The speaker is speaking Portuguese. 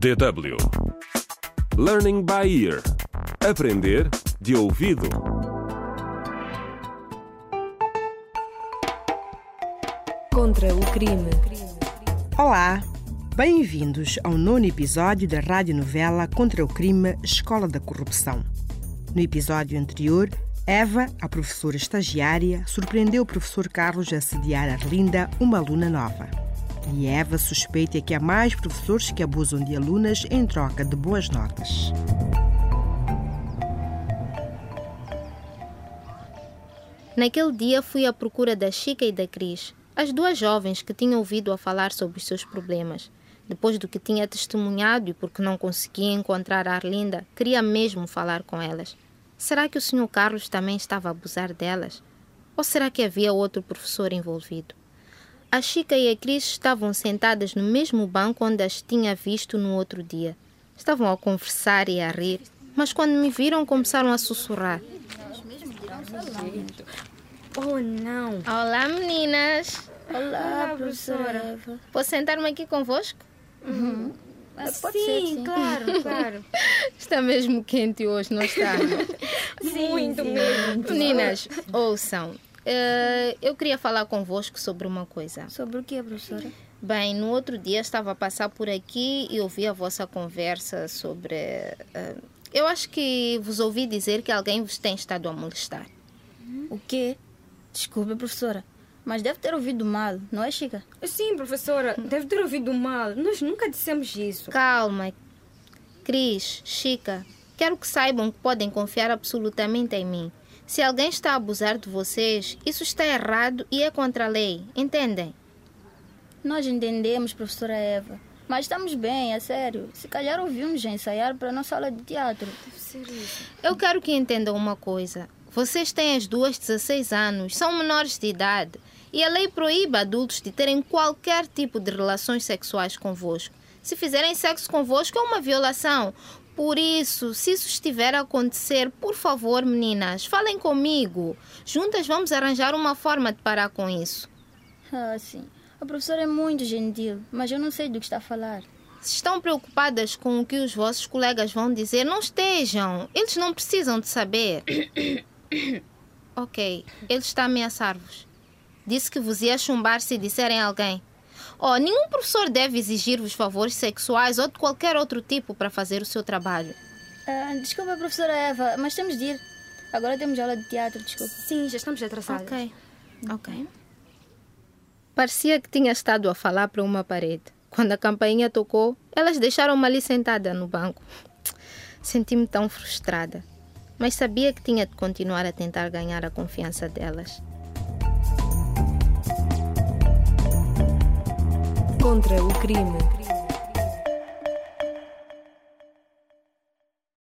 DW Learning by Ear Aprender de ouvido. Contra o crime. Olá, bem-vindos ao nono episódio da radionovela Contra o Crime Escola da Corrupção. No episódio anterior, Eva, a professora estagiária, surpreendeu o professor Carlos a assediar Arlinda, uma aluna nova. E Eva suspeita que há mais professores que abusam de alunas em troca de boas notas. Naquele dia fui à procura da Chica e da Cris, as duas jovens que tinham ouvido a falar sobre os seus problemas. Depois do que tinha testemunhado e porque não conseguia encontrar a Arlinda, queria mesmo falar com elas. Será que o Sr. Carlos também estava a abusar delas? Ou será que havia outro professor envolvido? A Chica e a Cris estavam sentadas no mesmo banco onde as tinha visto no outro dia. Estavam a conversar e a rir, mas quando me viram começaram a sussurrar. Oh, não. Olá, meninas! Olá, professora Eva. Posso sentar-me aqui convosco? Ah, pode sim, ser, sim. claro, claro. Está mesmo quente hoje, não está? Muito mesmo. Meninas, ouçam. Eh, eu queria falar convosco sobre uma coisa. Sobre o que, professora? Bem, no outro dia estava a passar por aqui e ouvi a vossa conversa sobre. eh, eu acho que vos ouvi dizer que alguém vos tem estado a molestar. O quê? Desculpe, professora, mas deve ter ouvido mal, não é, Chica? Sim, professora, deve ter ouvido mal. Nós nunca dissemos isso. Calma. Cris, Chica, quero que saibam que podem confiar absolutamente em mim. Se alguém está a abusar de vocês, isso está errado e é contra a lei, entendem? Nós entendemos, professora Eva. Mas estamos bem, é sério. Se calhar ouvimos já ensaiar para a nossa aula de teatro. Eu quero que entendam uma coisa. Vocês têm as duas 16 anos, são menores de idade. E a lei proíbe adultos de terem qualquer tipo de relações sexuais convosco. Se fizerem sexo convosco é uma violação. Por isso, se isso estiver a acontecer, por favor, meninas, falem comigo. Juntas vamos arranjar uma forma de parar com isso. Ah, sim. A professora é muito gentil, mas eu não sei do que está a falar. Se estão preocupadas com o que os vossos colegas vão dizer, não estejam. Eles não precisam de saber. ok, ele está a ameaçar-vos. Disse que vos ia chumbar se disserem a alguém. Oh, nenhum professor deve exigir-vos favores sexuais ou de qualquer outro tipo para fazer o seu trabalho. Ah, desculpa, professora Eva, mas temos de ir. Agora temos aula de teatro, desculpa. Sim, já estamos atrasados. Ok, ok. Parecia que tinha estado a falar para uma parede. Quando a campainha tocou, elas deixaram-me ali sentada no banco. Senti-me tão frustrada, mas sabia que tinha de continuar a tentar ganhar a confiança delas. Contra o crime.